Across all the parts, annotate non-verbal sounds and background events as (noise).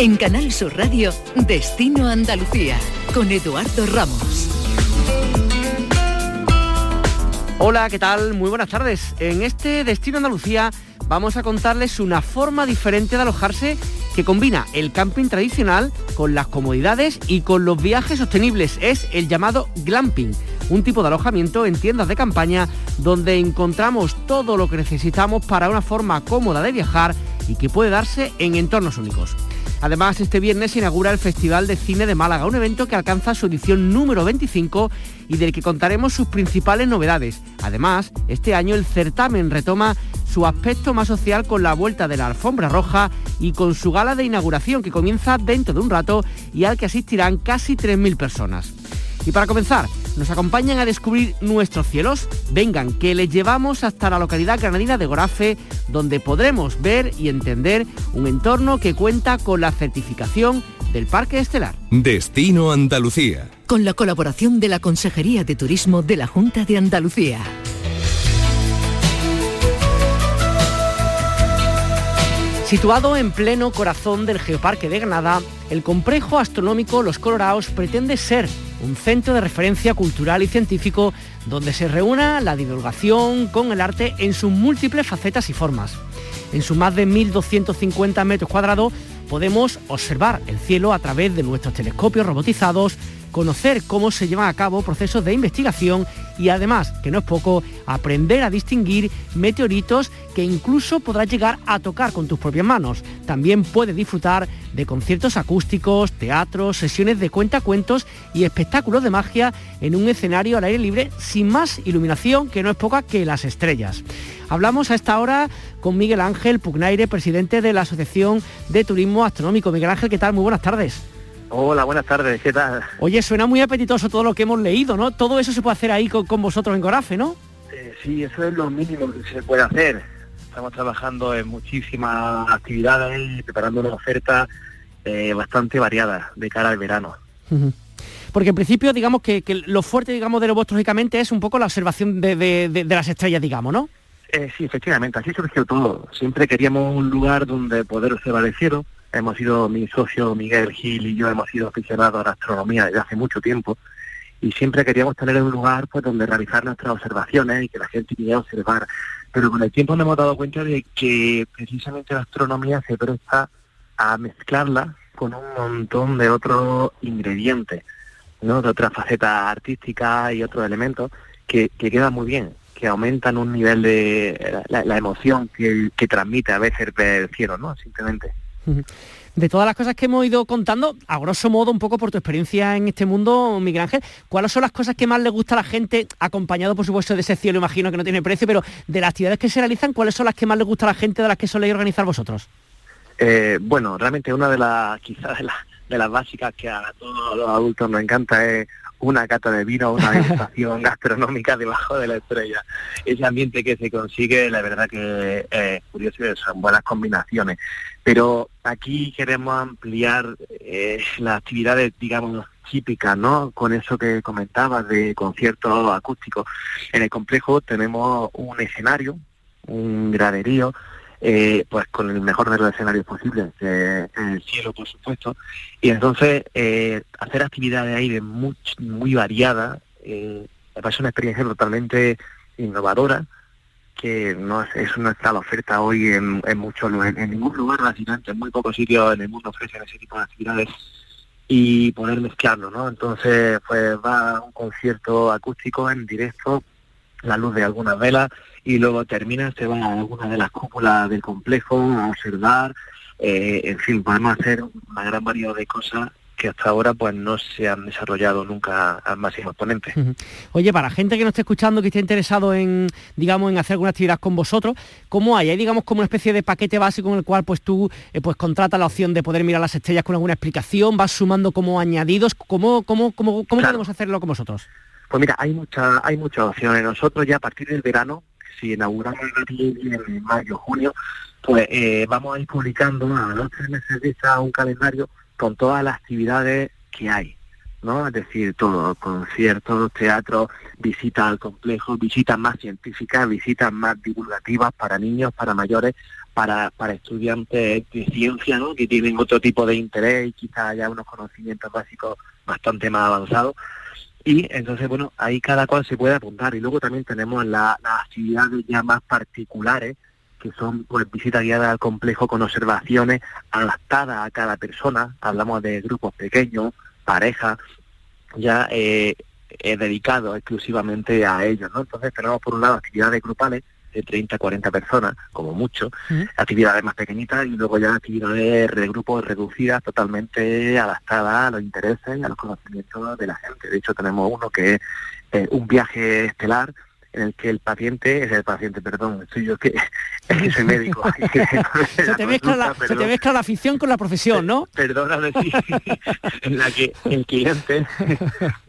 En Canal Sur Radio, Destino Andalucía, con Eduardo Ramos. Hola, ¿qué tal? Muy buenas tardes. En este Destino Andalucía vamos a contarles una forma diferente de alojarse que combina el camping tradicional con las comodidades y con los viajes sostenibles. Es el llamado glamping, un tipo de alojamiento en tiendas de campaña donde encontramos todo lo que necesitamos para una forma cómoda de viajar y que puede darse en entornos únicos. Además, este viernes se inaugura el Festival de Cine de Málaga, un evento que alcanza su edición número 25 y del que contaremos sus principales novedades. Además, este año el certamen retoma su aspecto más social con la vuelta de la alfombra roja y con su gala de inauguración que comienza dentro de un rato y al que asistirán casi 3.000 personas. Y para comenzar, nos acompañan a descubrir nuestros cielos. Vengan, que les llevamos hasta la localidad granadina de Gorafe, donde podremos ver y entender un entorno que cuenta con la certificación del Parque Estelar. Destino Andalucía. Con la colaboración de la Consejería de Turismo de la Junta de Andalucía. Situado en pleno corazón del Geoparque de Granada, el complejo astronómico Los Colorados pretende ser un centro de referencia cultural y científico donde se reúna la divulgación con el arte en sus múltiples facetas y formas. En sus más de 1.250 metros cuadrados podemos observar el cielo a través de nuestros telescopios robotizados, conocer cómo se llevan a cabo procesos de investigación y además, que no es poco, aprender a distinguir meteoritos que incluso podrás llegar a tocar con tus propias manos. También puedes disfrutar de conciertos acústicos, teatros, sesiones de cuentacuentos y espectáculos de magia en un escenario al aire libre sin más iluminación que no es poca que las estrellas. Hablamos a esta hora con Miguel Ángel Pugnaire, presidente de la Asociación de Turismo Astronómico. Miguel Ángel, ¿qué tal? Muy buenas tardes. Hola, buenas tardes, ¿qué tal? Oye, suena muy apetitoso todo lo que hemos leído, ¿no? Todo eso se puede hacer ahí con, vosotros en Gorafe, ¿no? Eh, sí, eso es lo mínimo que se puede hacer. Estamos trabajando en muchísimas actividades y preparando una oferta eh, bastante variada de cara al verano. Porque en principio, digamos que, lo fuerte, digamos, de lo vuestro, lógicamente, es un poco la observación de, las estrellas, digamos, ¿no? Eh, sí, efectivamente, así surgió todo. Siempre queríamos un lugar donde poder observar el cielo, hemos sido mi socio Miguel Gil y yo hemos sido aficionados a la astronomía desde hace mucho tiempo y siempre queríamos tener un lugar pues donde realizar nuestras observaciones y que la gente viniera a observar. Pero con el tiempo nos hemos dado cuenta de que precisamente la astronomía se presta a mezclarla con un montón de otros ingredientes, ¿no? de otras facetas artísticas y otros elementos que, que quedan muy bien, que aumentan un nivel de la, emoción que, que transmite a veces el cielo, ¿no? Simplemente. De todas las cosas que hemos ido contando, a grosso modo, un poco por tu experiencia en este mundo, Miguel Ángel, ¿cuáles son las cosas que más le gusta a la gente, acompañado por supuesto de ese cielo, imagino que no tiene precio, pero de las actividades que se realizan, ¿cuáles son las que más le gusta a la gente de las que soléis organizar vosotros? Eh, bueno, realmente una de las, quizás de, de las básicas que a todos los adultos nos encanta es una cata de vino, una degustación (laughs) gastronómica debajo de la estrella. Ese ambiente que se consigue, la verdad que es curioso, son buenas combinaciones. Pero aquí queremos ampliar eh, las actividades, digamos, típicas, ¿no? Con eso que comentabas de conciertos acústicos. En el complejo tenemos un escenario, un graderío, eh, pues con el mejor de los escenarios posibles, en el cielo por supuesto, y entonces eh, hacer actividades ahí de muy, muy variadas, eh, me parece una experiencia totalmente innovadora, que no es, no está a la oferta hoy en, muchos en ningún lugar básicamente, en muy pocos sitios en el mundo ofrecen ese tipo de actividades y poder mezclarlo, ¿no? Entonces, pues va un concierto acústico en directo, la luz de algunas velas y luego termina, se va a alguna de las cúpulas del complejo a observar, eh, en fin, podemos hacer una gran variedad de cosas que hasta ahora pues no se han desarrollado nunca al máximo exponente. Oye, para gente que no esté escuchando, que esté interesado en, digamos, en hacer alguna actividad con vosotros, ¿cómo hay? ¿Hay, digamos, como una especie de paquete básico en el cual pues tú eh, pues contratas la opción de poder mirar las estrellas con alguna explicación, vas sumando como añadidos? ¿Cómo, cómo, cómo, cómo podemos hacerlo con vosotros? Pues mira, hay, mucha, hay muchas opciones. Nosotros ya a partir del verano, si inauguramos en mayo, junio, pues eh, vamos a ir publicando a los tres meses de un calendario con todas las actividades que hay. ¿no? Es decir, todo, conciertos, teatro, visitas al complejo, visitas más científicas, visitas más divulgativas para niños, para mayores, para, para estudiantes de ciencia, ¿no? Que tienen otro tipo de interés y quizás haya unos conocimientos básicos bastante más avanzados. Y entonces, bueno, ahí cada cual se puede apuntar. Y luego también tenemos las actividades ya más particulares, que son pues visitas guiadas al complejo con observaciones adaptadas a cada persona. Hablamos de grupos pequeños, parejas, ya eh, dedicados exclusivamente a ellos, ¿no? Entonces tenemos por un lado actividades grupales de 30 40 personas, como mucho, actividades más pequeñitas y luego ya actividades de grupos reducidas totalmente adaptadas a los intereses y a los conocimientos de la gente. De hecho tenemos uno que es eh, un viaje estelar en el que el paciente, es el paciente, perdón, soy yo que, (laughs) es el médico. (laughs) se, te mezcla la, se te mezcla la afición con la profesión, ¿no? (laughs) Perdóname, sí, en la que el cliente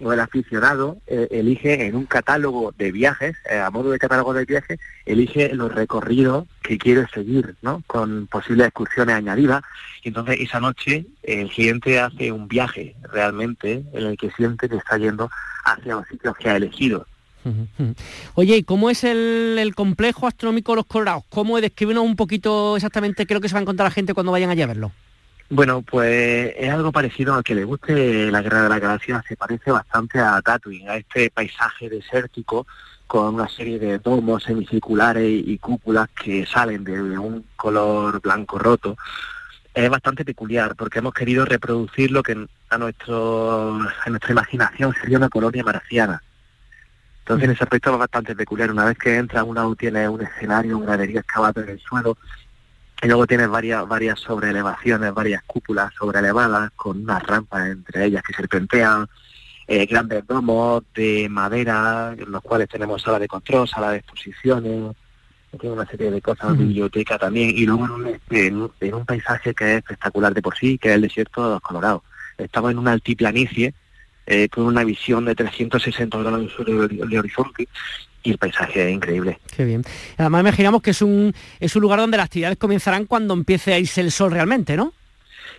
o el aficionado eh, elige en un catálogo de viajes, eh, a modo de catálogo de viajes, elige los recorridos que quiere seguir, ¿no? Con posibles excursiones añadidas. Y entonces esa noche el cliente hace un viaje realmente en el que siente que está yendo hacia los sitios que ha elegido Oye, ¿y cómo es el, complejo astronómico de Los Colorados? ¿Cómo descríbenos un poquito exactamente qué es lo que se va a encontrar la gente cuando vayan allá a verlo? Bueno, pues es algo parecido al que le guste la Guerra de la Galaxia, se parece bastante a Tatooine, a este paisaje desértico con una serie de domos semicirculares y cúpulas que salen de un color blanco roto. Es bastante peculiar porque hemos querido reproducir lo que a, nuestro, a nuestra imaginación sería una colonia marciana entonces en ese aspecto es bastante peculiar. Una vez que entras una tienes un escenario, una galería excavada en el suelo, y luego tienes varias, varias sobreelevaciones, varias cúpulas sobreelevadas con unas rampas entre ellas que serpentean, eh, grandes domos de madera, en los cuales tenemos sala de control, sala de exposiciones, tiene una serie de cosas, biblioteca también, y luego en un, en un paisaje que es espectacular de por sí, que es el desierto de los Colorados. Estamos en una altiplanicie eh, con una visión de 360 grados de horizonte y el paisaje es increíble. Qué bien. Además imaginamos que es un, es un lugar donde las actividades comenzarán cuando empiece a irse el sol realmente, ¿no?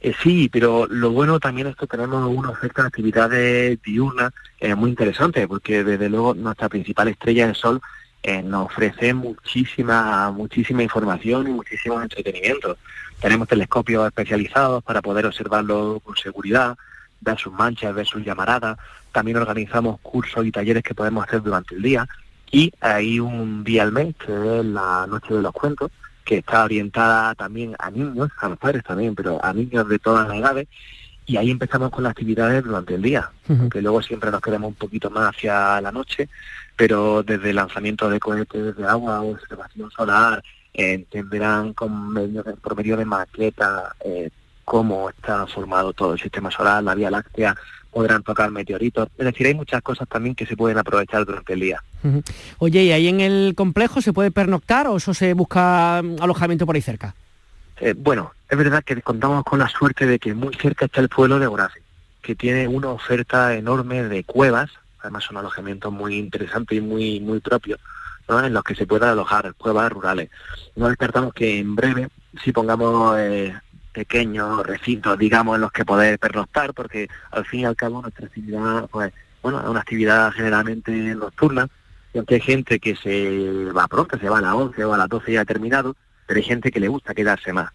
Eh, sí, pero lo bueno también es que tenemos una oferta de actividades diurnas eh, muy interesante, porque desde luego nuestra principal estrella del sol eh, nos ofrece muchísima, muchísima información y muchísimo entretenimiento. Tenemos telescopios especializados para poder observarlo con seguridad, ver sus manchas, ver sus llamaradas. También organizamos cursos y talleres que podemos hacer durante el día. Y hay un día al mes, que es la Noche de los Cuentos, que está orientada también a niños, a los padres también, pero a niños de todas las edades. Y ahí empezamos con las actividades durante el día, que luego siempre nos quedamos un poquito más hacia la noche, pero desde lanzamiento de cohetes de agua, observación solar, entenderán con medio por medio de maquetas, eh, cómo está formado todo el sistema solar, la Vía Láctea, podrán tocar meteoritos. Es decir, hay muchas cosas también que se pueden aprovechar durante el día. Oye, ¿y ahí en el complejo se puede pernoctar o eso se busca mm, alojamiento por ahí cerca? Eh, bueno, es verdad que contamos con la suerte de que muy cerca está el pueblo de Horace, que tiene una oferta enorme de cuevas, además son alojamientos muy interesantes y muy, muy propios, en los que se puedan alojar cuevas rurales. No descartamos que en breve, si pongamos eh, pequeños recintos, digamos, en los que poder pernoctar, porque al fin y al cabo nuestra actividad, pues, bueno, es una actividad generalmente nocturna, y aunque hay gente que se va pronto, se va a las 11 o a las 12 ya terminado, pero hay gente que le gusta quedarse más.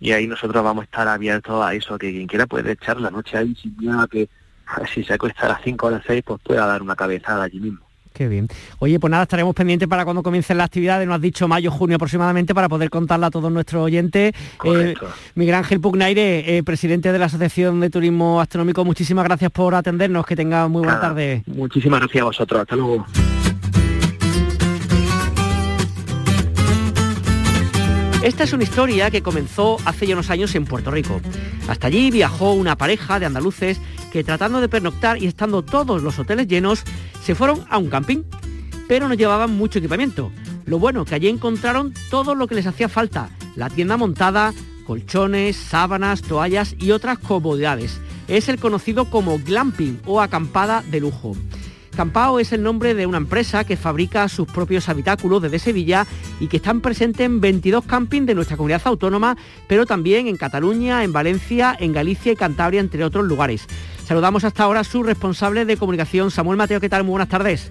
Y ahí nosotros vamos a estar abiertos a eso, que quien quiera puede echar la noche ahí sin miedo que (laughs) si se acuesta a las 5 o a las 6, pues pueda dar una cabezada allí mismo. Qué bien. Oye, pues nada, estaremos pendientes para cuando comiencen las actividades, nos has dicho mayo, junio aproximadamente, para poder contarla a todos nuestros oyentes. Eh, Miguel Ángel Pugnaire, eh, presidente de la Asociación de Turismo Astronómico, muchísimas gracias por atendernos, que tenga muy buena tarde. Muchísimas gracias a vosotros, hasta luego. Esta es una historia que comenzó hace ya unos años en Puerto Rico. Hasta allí viajó una pareja de andaluces que tratando de pernoctar y estando todos los hoteles llenos, se fueron a un camping, pero no llevaban mucho equipamiento. Lo bueno que allí encontraron todo lo que les hacía falta, la tienda montada, colchones, sábanas, toallas y otras comodidades. Es el conocido como glamping o acampada de lujo. Campao es el nombre de una empresa que fabrica sus propios habitáculos desde Sevilla y que están presentes en 22 campings de nuestra comunidad autónoma, pero también en Cataluña, en Valencia, en Galicia y Cantabria, entre otros lugares. Saludamos hasta ahora a su responsable de comunicación, Samuel Mateo. ¿Qué tal? Muy buenas tardes.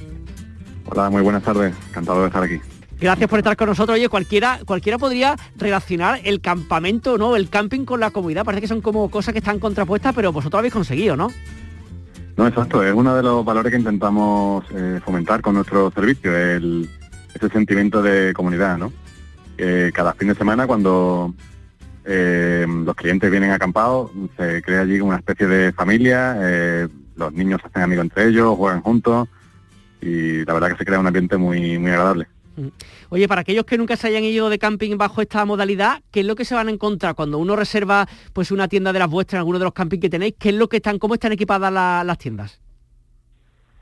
Hola, muy buenas tardes. Encantado de estar aquí. Gracias por estar con nosotros. Oye, cualquiera, cualquiera podría relacionar el campamento, ¿no? El camping con la comunidad. Parece que son como cosas que están contrapuestas, pero vosotros habéis conseguido, ¿no? No, exacto. Es uno de los valores que intentamos eh, fomentar con nuestro servicio, el, ese sentimiento de comunidad, ¿no? cada fin de semana, cuando eh, los clientes vienen acampados, se crea allí una especie de familia, eh, los niños hacen amigos entre ellos, juegan juntos y la verdad que se crea un ambiente muy, muy agradable. Mm. Oye, para aquellos que nunca se hayan ido de camping bajo esta modalidad, ¿qué es lo que se van a encontrar cuando uno reserva pues una tienda de las vuestras alguno de los campings que tenéis? ¿Qué es lo que están, cómo están equipadas las tiendas?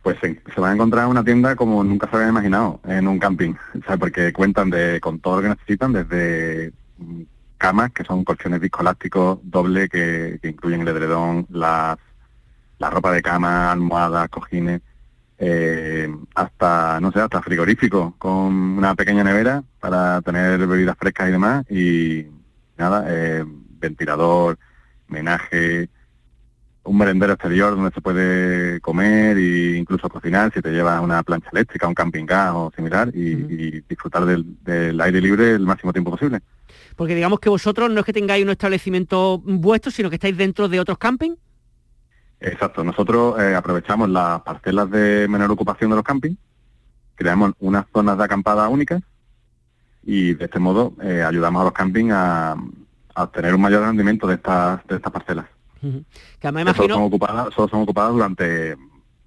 Pues se, van a encontrar una tienda como nunca se habían imaginado en un camping, o porque cuentan de con todo lo que necesitan, desde camas, que son colchones viscoelásticos doble, que, incluyen el edredón, la ropa de cama, almohadas, cojines, eh, hasta, no sé, hasta frigorífico, con una pequeña nevera para tener bebidas frescas y demás, y nada, eh, ventilador, menaje, un merendero exterior donde se puede comer e incluso cocinar si te llevas una plancha eléctrica, un camping gas o similar y, disfrutar del, aire libre el máximo tiempo posible porque digamos que vosotros no es que tengáis un establecimiento vuestro, sino que estáis dentro de otros campings. Exacto, nosotros eh, aprovechamos las parcelas de menor ocupación de los campings, creamos unas zonas de acampada únicas y de este modo eh, ayudamos a los campings a, obtener un mayor rendimiento de estas, de estas parcelas. Que imagino... solo, son ocupadas, solo son ocupadas durante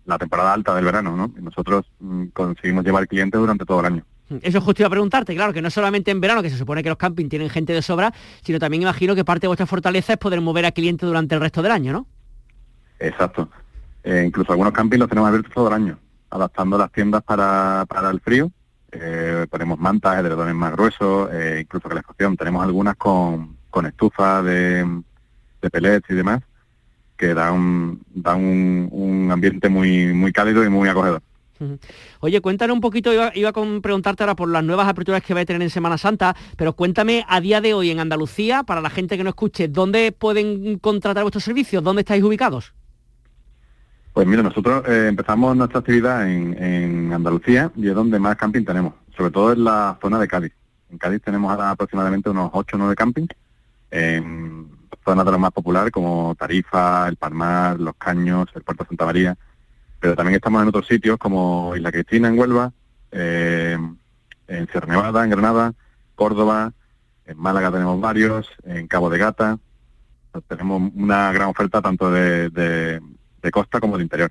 la temporada alta del verano, ¿no? Y nosotros mm, conseguimos llevar clientes durante todo el año. Eso es justo iba a preguntarte, claro, que no solamente en verano, que se supone que los campings tienen gente de sobra, sino también imagino que parte de vuestra fortaleza es poder mover a clientes durante el resto del año, ¿no? Exacto. Eh, incluso algunos campings los tenemos abiertos todo el año, adaptando las tiendas para, el frío. Eh, ponemos mantas, edredones más gruesos, eh, incluso calefacción. Tenemos algunas con, con estufas de, de pellets y demás, que da un, un, ambiente muy, muy cálido y muy acogedor. Oye, cuéntanos un poquito, iba, a preguntarte ahora por las nuevas aperturas que va a tener en Semana Santa, pero cuéntame a día de hoy en Andalucía, para la gente que no escuche, ¿dónde pueden contratar vuestros servicios? ¿Dónde estáis ubicados? Pues mira, nosotros eh, empezamos nuestra actividad en, Andalucía y es donde más camping tenemos, sobre todo en la zona de Cádiz. En Cádiz tenemos ahora aproximadamente unos 8 o 9 campings, en zonas de los más populares como Tarifa, El Palmar, Los Caños, el Puerto Santa María pero también estamos en otros sitios como Isla Cristina en Huelva, eh, en Sierra Nevada, en Granada, Córdoba, en Málaga tenemos varios, en Cabo de Gata, tenemos una gran oferta tanto de, costa como de interior.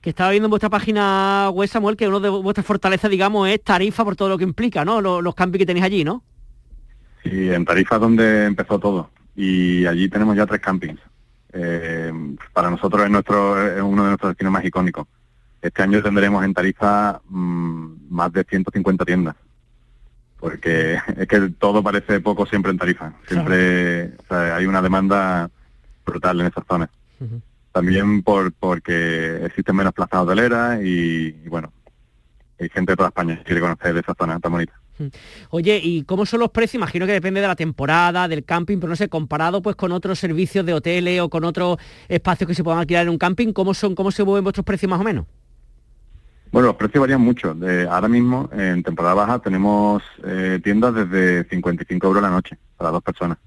Que estaba viendo en vuestra página web, Samuel, que uno de vuestras fortalezas, digamos, es Tarifa por todo lo que implica, ¿no? Los, los campings que tenéis allí, ¿no? Sí, en Tarifa es donde empezó todo. Y allí tenemos ya tres campings. Eh, para nosotros es, nuestro, es uno de nuestros destinos más icónicos. Este año tendremos en Tarifa mm, más de 150 tiendas, porque (laughs) es que todo parece poco siempre en Tarifa. Siempre hay una demanda brutal en esas zonas. También por porque existen menos plazas hoteleras y, y bueno, hay gente de toda España que quiere conocer esa zona tan bonita. Oye, ¿y cómo son los precios? Imagino que depende de la temporada, del camping, pero no sé, comparado pues con otros servicios de hoteles o con otros espacios que se puedan alquilar en un camping, ¿cómo son, cómo se mueven vuestros precios más o menos? Bueno, los precios varían mucho. ahora mismo, en temporada baja, tenemos eh, tiendas desde 55 euros la noche para dos personas.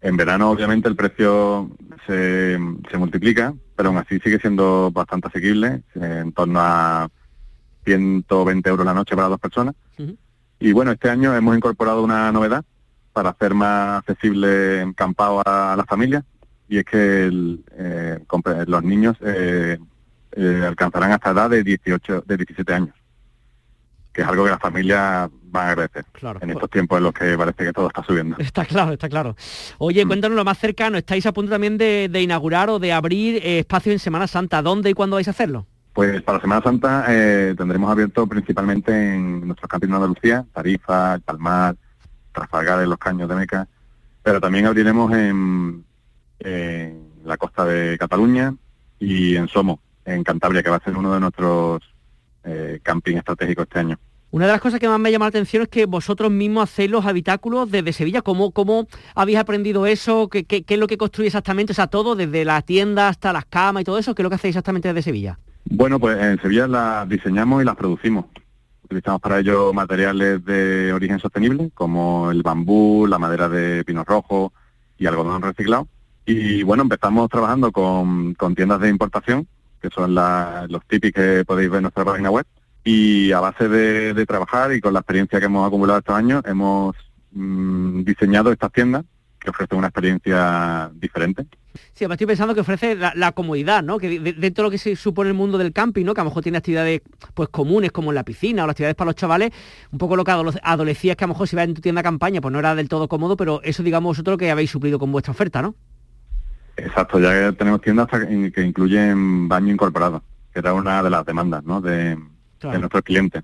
En verano, obviamente, el precio se, multiplica, pero aún así sigue siendo bastante asequible, en torno a 120 euros la noche para dos personas. Y bueno, este año hemos incorporado una novedad para hacer más accesible en campado a la familia y es que eh, los niños eh, eh, alcanzarán hasta edad de 18, de 17 años, que es algo que la familia va a agradecer en estos tiempos en los que parece que todo está subiendo. (laughs) Está claro, está claro. Oye, mm. cuéntanos lo más cercano, estáis a punto también de, de inaugurar o de abrir espacios en Semana Santa, ¿dónde y cuándo vais a hacerlo? Pues para Semana Santa eh, tendremos abierto principalmente en nuestros campings de Andalucía, Tarifa, El Palmar, Trafalgar, Los Caños de Meca, pero también abriremos en, la costa de Cataluña y en Somo, en Cantabria, que va a ser uno de nuestros eh, camping estratégicos este año. Una de las cosas que más me llama la atención es que vosotros mismos hacéis los habitáculos desde Sevilla. ¿Cómo, cómo habéis aprendido eso? ¿Qué, ¿Qué, es lo que construye exactamente? O sea, todo, desde la tienda hasta las camas y todo eso, ¿qué es lo que hacéis exactamente desde Sevilla? Bueno, pues en Sevilla las diseñamos y las producimos. Utilizamos para ello materiales de origen sostenible, como el bambú, la madera de pino rojo y algodón reciclado. Y bueno, empezamos trabajando con, con tiendas de importación, que son los típicos que podéis ver en nuestra página web y a base de, trabajar y con la experiencia que hemos acumulado estos años, hemos mm, diseñado estas tiendas que ofrecen una experiencia diferente. Sí, además estoy pensando que ofrece la, comodidad, ¿no? Que dentro de lo que se supone el mundo del camping, ¿no? Que a lo mejor tiene actividades pues comunes como en la piscina o las actividades para los chavales, un poco lo que adolecía es que a lo mejor si vas en tu tienda campaña pues no era del todo cómodo, pero eso digamos vosotros que habéis suplido con vuestra oferta, ¿no? Exacto, ya tenemos tiendas que incluyen baño incorporado, que era una de las demandas, ¿no? De, de nuestros clientes.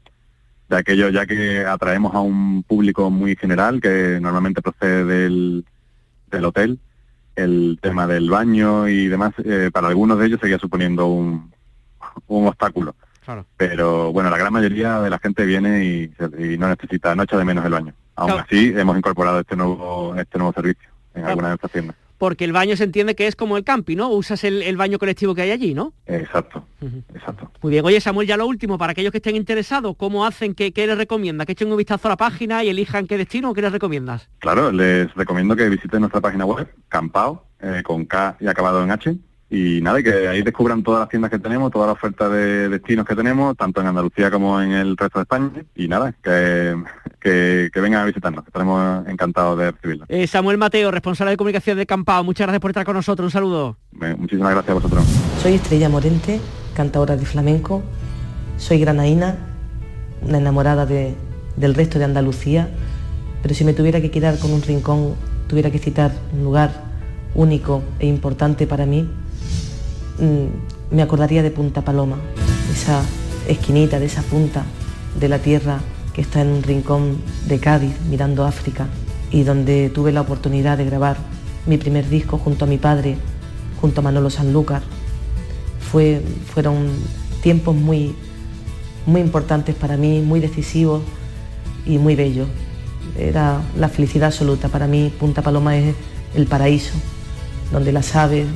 De aquello ya que atraemos a un público muy general que normalmente procede del, del hotel, el tema del baño y demás, eh, para algunos de ellos seguía suponiendo un, un obstáculo. Pero bueno, la gran mayoría de la gente viene y, no necesita, no echa de menos el baño. Aún así, hemos incorporado este nuevo, este nuevo servicio en algunas de nuestras tiendas porque el baño se entiende que es como el camping, ¿no? Usas el, baño colectivo que hay allí, ¿no? Exacto, exacto. Muy bien. Oye, Samuel, ya lo último, para aquellos que estén interesados, ¿cómo hacen? ¿Qué, les recomienda? ¿Que echen un vistazo a la página y elijan qué destino o qué les recomiendas? Claro, les recomiendo que visiten nuestra página web, Campao, eh, con K y acabado en H, y nada, que ahí descubran todas las tiendas que tenemos, toda la oferta de destinos que tenemos, tanto en Andalucía como en el resto de España. Y nada, que, que, vengan a visitarnos, estaremos encantados de recibirlos. Eh, Samuel Mateo, responsable de comunicación de Campao, muchas gracias por estar con nosotros, un saludo. muchísimas gracias a vosotros. Soy Estrella Morente, cantadora de flamenco, soy granaína, una enamorada de, del resto de Andalucía, pero si me tuviera que quedar con un rincón, tuviera que citar un lugar único e importante para mí, me acordaría de Punta Paloma, esa esquinita de esa punta de la tierra que está en un rincón de Cádiz mirando África y donde tuve la oportunidad de grabar mi primer disco junto a mi padre, junto a Manolo Sanlúcar. Fue, fueron tiempos muy, muy importantes para mí, muy decisivos y muy bellos. Era la felicidad absoluta. Para mí Punta Paloma es el paraíso, donde las aves,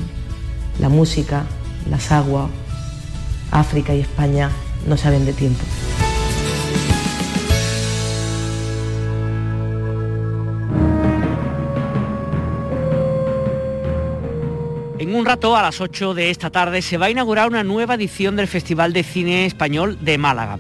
la música, las aguas, África y España no saben de tiempo. En un rato, a las 8 de esta tarde, se va a inaugurar una nueva edición del Festival de Cine Español de Málaga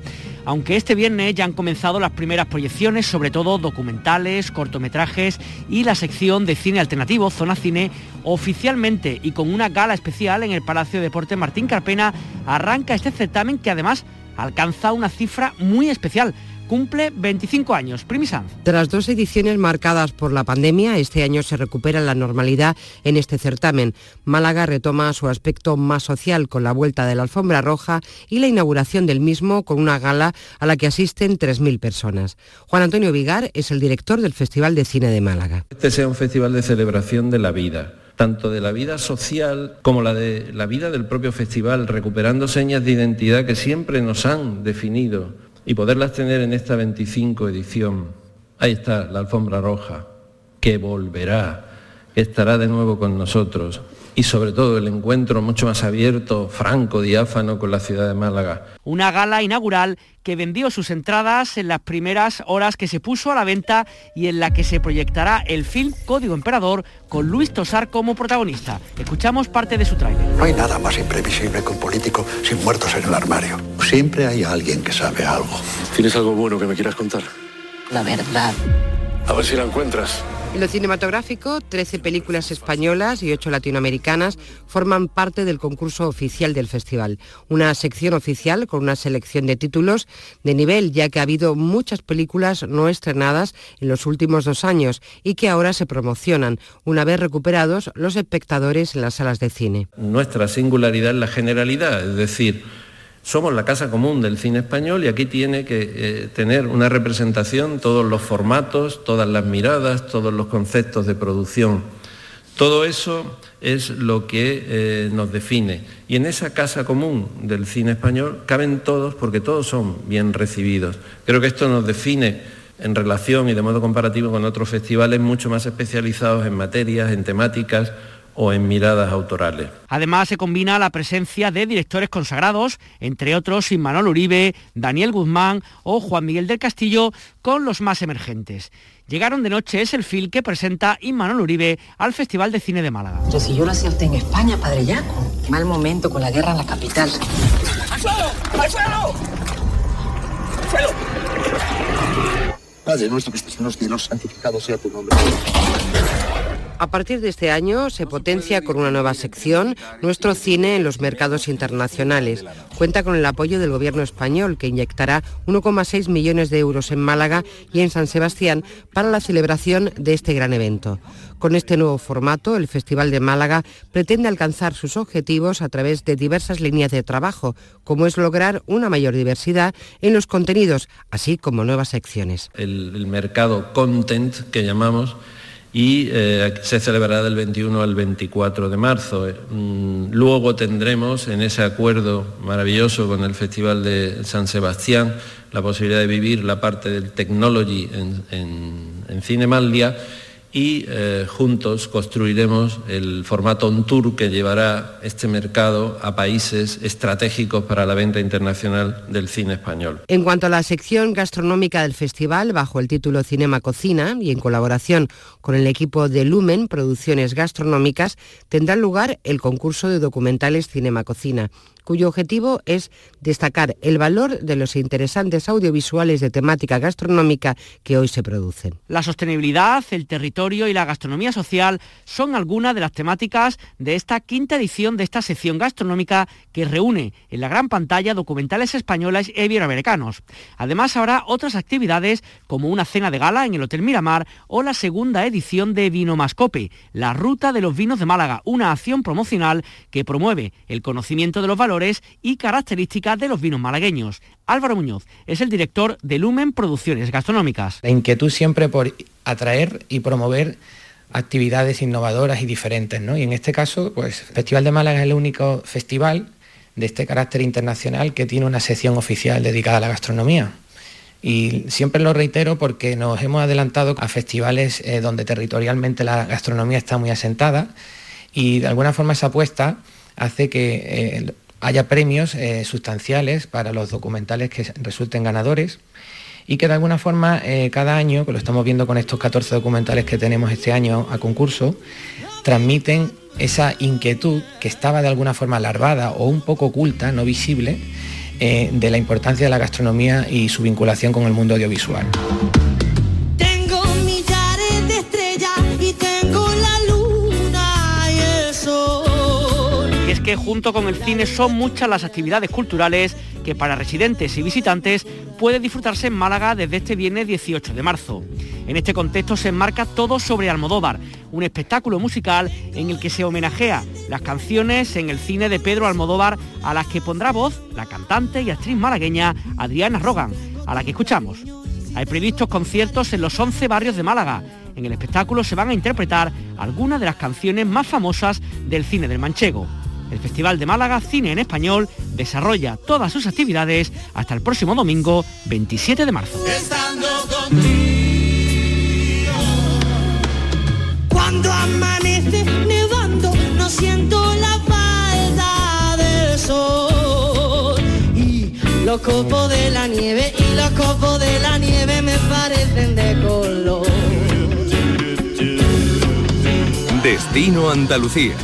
aunque este viernes ya han comenzado las primeras proyecciones, sobre todo documentales, cortometrajes y la sección de cine alternativo, Zona Cine, oficialmente y con una gala especial en el Palacio de Deportes Martín Carpena, arranca este certamen que además alcanza una cifra muy especial, cumple 25 años. Primisanz. Tras dos ediciones marcadas por la pandemia, este año se recupera la normalidad en este certamen. Málaga retoma su aspecto más social con la vuelta de la alfombra roja y la inauguración del mismo con una gala a la que asisten 3.000 personas. Juan Antonio Vigar es el director del Festival de Cine de Málaga. Este sea un festival de celebración de la vida tanto de la vida social como la de la vida del propio festival, recuperando señas de identidad que siempre nos han definido y poderlas tener en esta 25 edición. Ahí está la alfombra roja, que volverá, que estará de nuevo con nosotros y sobre todo el encuentro mucho más abierto, franco, diáfano con la ciudad de Málaga. Una gala inaugural que vendió sus entradas en las primeras horas que se puso a la venta y en la que se proyectará el film Código Emperador con Luis Tosar como protagonista. Escuchamos parte de su tráiler. No hay nada más imprevisible que un político sin muertos en el armario. Siempre hay alguien que sabe algo. ¿Tienes algo bueno que me quieras contar? La verdad. A ver si la encuentras. En lo cinematográfico, 13 películas españolas y 8 latinoamericanas forman parte del concurso oficial del festival. Una sección oficial con una selección de títulos de nivel, ya que ha habido muchas películas no estrenadas en los últimos dos años y que ahora se promocionan, una vez recuperados los espectadores en las salas de cine. Nuestra singularidad es la generalidad, es decir, somos la casa común del cine español y aquí tiene que eh, tener una representación todos los formatos, todas las miradas, todos los conceptos de producción, Todo eso es lo que eh, nos define. Y en esa casa común del cine español caben todos porque todos son bien recibidos. Creo que esto nos define en relación y de modo comparativo con otros festivales mucho más especializados en materias, en temáticas o en miradas autorales. Además se combina la presencia de directores consagrados, entre otros Inmanol Uribe, Daniel Guzmán o Juan Miguel del Castillo, con los más emergentes. Llegaron de noche es el film que presenta Inmanol Uribe al Festival de Cine de Málaga. Pero si yo lo hacía usted en España, padre Yaco. Mal momento con la guerra en la capital. ¡Al suelo! ¡Al suelo! ¡Al suelo! Padre nuestro que estás en los cielos, santificado sea tu nombre. A partir de este año se potencia con una nueva sección nuestro cine en los mercados internacionales. Cuenta con el apoyo del gobierno español que inyectará 1,6 millones de euros en Málaga y en San Sebastián para la celebración de este gran evento. Con este nuevo formato, el Festival de Málaga pretende alcanzar sus objetivos a través de diversas líneas de trabajo, como es lograr una mayor diversidad en los contenidos, así como nuevas secciones. El, mercado content que llamamos y eh, se celebrará del 21 al 24 de marzo. Mm, luego tendremos en ese acuerdo maravilloso con el Festival de San Sebastián la posibilidad de vivir la parte del technology en, en, en y eh, juntos construiremos el formato on tour que llevará este mercado a países estratégicos para la venta internacional del cine español. En cuanto a la sección gastronómica del festival, bajo el título Cinema Cocina y en colaboración con el equipo de Lumen Producciones Gastronómicas, tendrá lugar el concurso de documentales Cinema Cocina cuyo objetivo es destacar el valor de los interesantes audiovisuales de temática gastronómica que hoy se producen. La sostenibilidad, el territorio y la gastronomía social son algunas de las temáticas de esta quinta edición de esta sección gastronómica que reúne en la gran pantalla documentales españoles e iberoamericanos. Además habrá otras actividades como una cena de gala en el Hotel Miramar o la segunda edición de Vino Mascope, la ruta de los vinos de Málaga, una acción promocional que promueve el conocimiento de los valores y características de los vinos malagueños. Álvaro Muñoz es el director de Lumen Producciones Gastronómicas. La inquietud siempre por atraer y promover actividades innovadoras y diferentes, ¿no? Y en este caso, pues Festival de Málaga es el único festival de este carácter internacional que tiene una sección oficial dedicada a la gastronomía. Y siempre lo reitero porque nos hemos adelantado a festivales eh, donde territorialmente la gastronomía está muy asentada y de alguna forma esa apuesta hace que eh, haya premios eh, sustanciales para los documentales que resulten ganadores y que de alguna forma eh, cada año, que lo estamos viendo con estos 14 documentales que tenemos este año a concurso, transmiten esa inquietud que estaba de alguna forma larvada o un poco oculta, no visible, eh, de la importancia de la gastronomía y su vinculación con el mundo audiovisual. Que junto con el cine son muchas las actividades culturales que para residentes y visitantes puede disfrutarse en Málaga desde este viernes 18 de marzo. En este contexto se enmarca todo sobre Almodóvar, un espectáculo musical en el que se homenajea las canciones en el cine de Pedro Almodóvar a las que pondrá voz la cantante y actriz malagueña Adriana Rogan, a la que escuchamos. Hay previstos conciertos en los 11 barrios de Málaga. En el espectáculo se van a interpretar algunas de las canciones más famosas del cine del manchego. El Festival de Málaga Cine en Español desarrolla todas sus actividades hasta el próximo domingo 27 de marzo. Cuando amanece nevando, no siento la falta del sol. Y los copos de la nieve y los copos de la nieve me parecen de color. Destino Andalucía.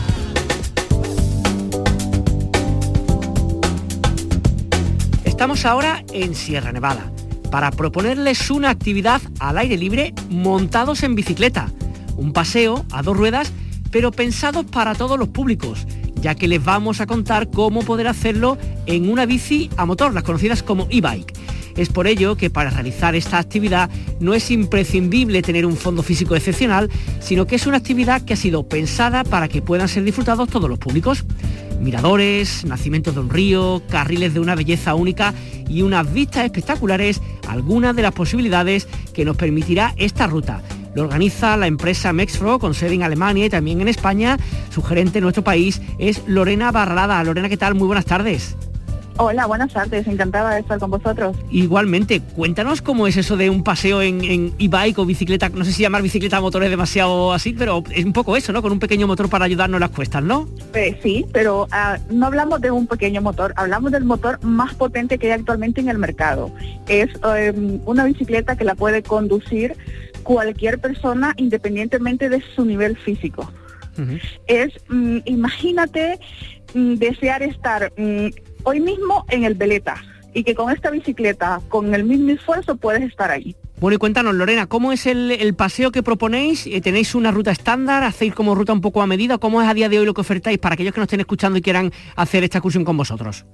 Estamos ahora en Sierra Nevada para proponerles una actividad al aire libre montados en bicicleta. Un paseo a dos ruedas, pero pensados para todos los públicos, ya que les vamos a contar cómo poder hacerlo en una bici a motor, las conocidas como e-bike. Es por ello que para realizar esta actividad no es imprescindible tener un fondo físico excepcional, sino que es una actividad que ha sido pensada para que puedan ser disfrutados todos los públicos. Miradores, nacimientos de un río, carriles de una belleza única y unas vistas espectaculares, algunas de las posibilidades que nos permitirá esta ruta. lo organiza la empresa Mexfro con sede en Alemania y también en España. Su gerente en nuestro país es Lorena Barrada. Lorena, ¿qué tal? Muy buenas tardes. Hola, buenas tardes, encantada de estar con vosotros. Igualmente, cuéntanos cómo es eso de un paseo en, e-bike o bicicleta, no sé si llamar bicicleta a motor es demasiado así, pero es un poco eso, ¿no? Con un pequeño motor para ayudarnos las cuestas, ¿no? Eh, sí, pero ah, no hablamos de un pequeño motor, hablamos del motor más potente que hay actualmente en el mercado. Es em, una bicicleta que la puede conducir cualquier persona independientemente de su nivel físico. Es, mm, imagínate mm, desear estar mm, hoy mismo en el Veleta y que con esta bicicleta, con el mismo esfuerzo, puedes estar ahí. Bueno, y cuéntanos, Lorena, ¿cómo es el, paseo que proponéis? Eh, ¿Tenéis una ruta estándar? ¿Hacéis como ruta un poco a medida? ¿Cómo es a día de hoy lo que ofertáis para aquellos que nos estén escuchando y quieran hacer esta excursión con vosotros?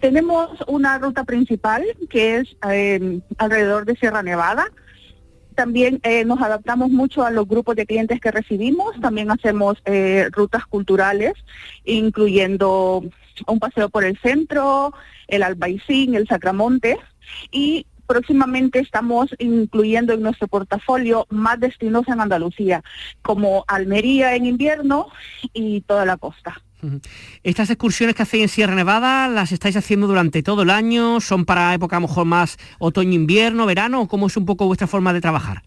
Tenemos una ruta principal que es eh, alrededor de Sierra Nevada. También eh, nos adaptamos mucho a los grupos de clientes que recibimos. También hacemos rutas culturales, incluyendo un paseo por el centro, el Albaicín, el Sacramonte y próximamente estamos incluyendo en nuestro portafolio más destinos en Andalucía, como Almería en invierno y toda la costa. Estas excursiones que hacéis en Sierra Nevada, ¿las estáis haciendo durante todo el año? ¿Son para época a lo mejor más otoño-invierno, verano? ¿Cómo es un poco vuestra forma de trabajar?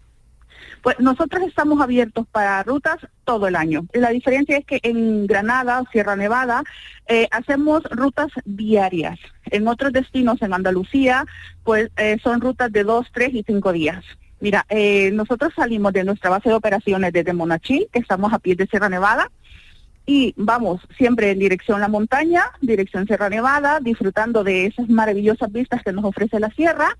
Pues nosotros estamos abiertos para rutas todo el año. La diferencia es que en Granada, Sierra Nevada, eh, hacemos rutas diarias. En otros destinos en Andalucía, pues eh, son rutas de dos, tres y cinco días. Mira, eh, nosotros salimos de nuestra base de operaciones desde Monachil, que estamos a pie de Sierra Nevada, y vamos siempre en dirección la montaña, dirección Sierra Nevada, disfrutando de esas maravillosas vistas que nos ofrece la sierra.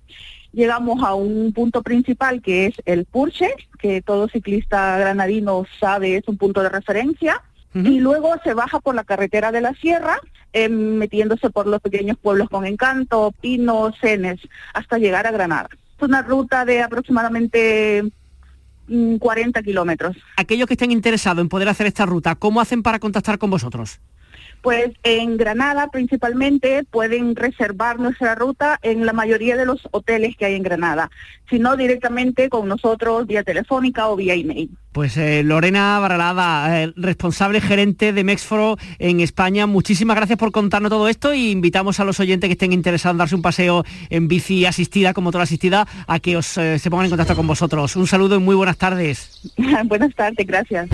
Llegamos a un punto principal que es el Purche, que todo ciclista granadino sabe es un punto de referencia. Y luego se baja por la carretera de la sierra, em, metiéndose por los pequeños pueblos con encanto, Pino, Cenes, hasta llegar a Granada. Es una ruta de aproximadamente 40 kilómetros. Aquellos que estén interesados en poder hacer esta ruta, ¿cómo hacen para contactar con vosotros? Pues en Granada principalmente pueden reservar nuestra ruta en la mayoría de los hoteles que hay en Granada, sino directamente con nosotros vía telefónica o vía email. Pues eh, Lorena Baralada, eh, responsable gerente de Mexforo en España, muchísimas gracias por contarnos todo esto y invitamos a los oyentes que estén interesados en darse un paseo en bici asistida, como toda asistida, a que os, eh, se pongan en contacto con vosotros. Un saludo y muy buenas tardes. (laughs) buenas tardes, gracias.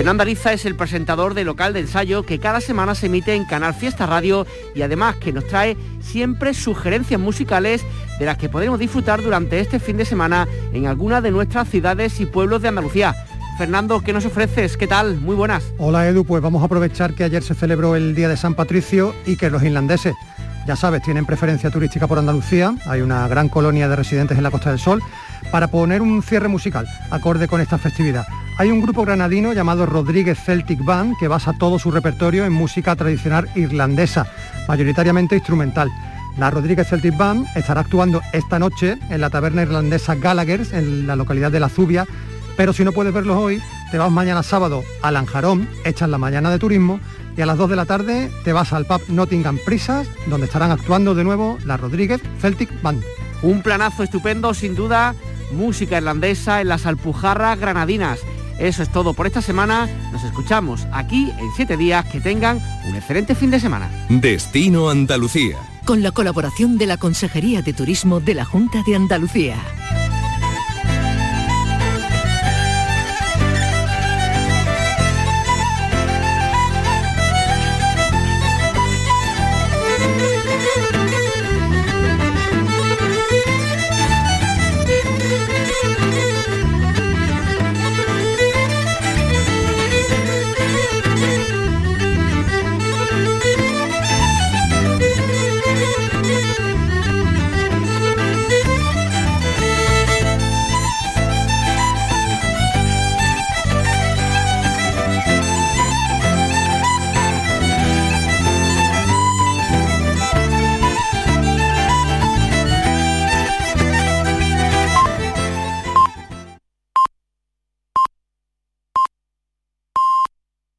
Fernando Ariza es el presentador de local de ensayo que cada semana se emite en Canal Fiesta Radio y además que nos trae siempre sugerencias musicales de las que podremos disfrutar durante este fin de semana en alguna de nuestras ciudades y pueblos de Andalucía. Fernando, ¿qué nos ofreces? ¿Qué tal? Muy buenas. Hola Edu, pues vamos a aprovechar que ayer se celebró el Día de San Patricio y que los irlandeses, ya sabes, tienen preferencia turística por Andalucía, hay una gran colonia de residentes en la Costa del Sol, para poner un cierre musical acorde con esta festividad. Hay un grupo granadino llamado Rodríguez Celtic Band que basa todo su repertorio en música tradicional irlandesa, mayoritariamente instrumental. La Rodríguez Celtic Band estará actuando esta noche en la taberna irlandesa Gallagher's en la localidad de La Zubia, pero si no puedes verlos hoy, te vas mañana sábado a Lanjarón, echas la mañana de turismo y a las 2 de la tarde te vas al pub Nottingham Prisas, donde estarán actuando de nuevo la Rodríguez Celtic Band. Un planazo estupendo, sin duda, música irlandesa en las Alpujarras granadinas. Eso es todo por esta semana. Nos escuchamos aquí en siete días. Que tengan un excelente fin de semana. Destino Andalucía. Con la colaboración de la Consejería de Turismo de la Junta de Andalucía.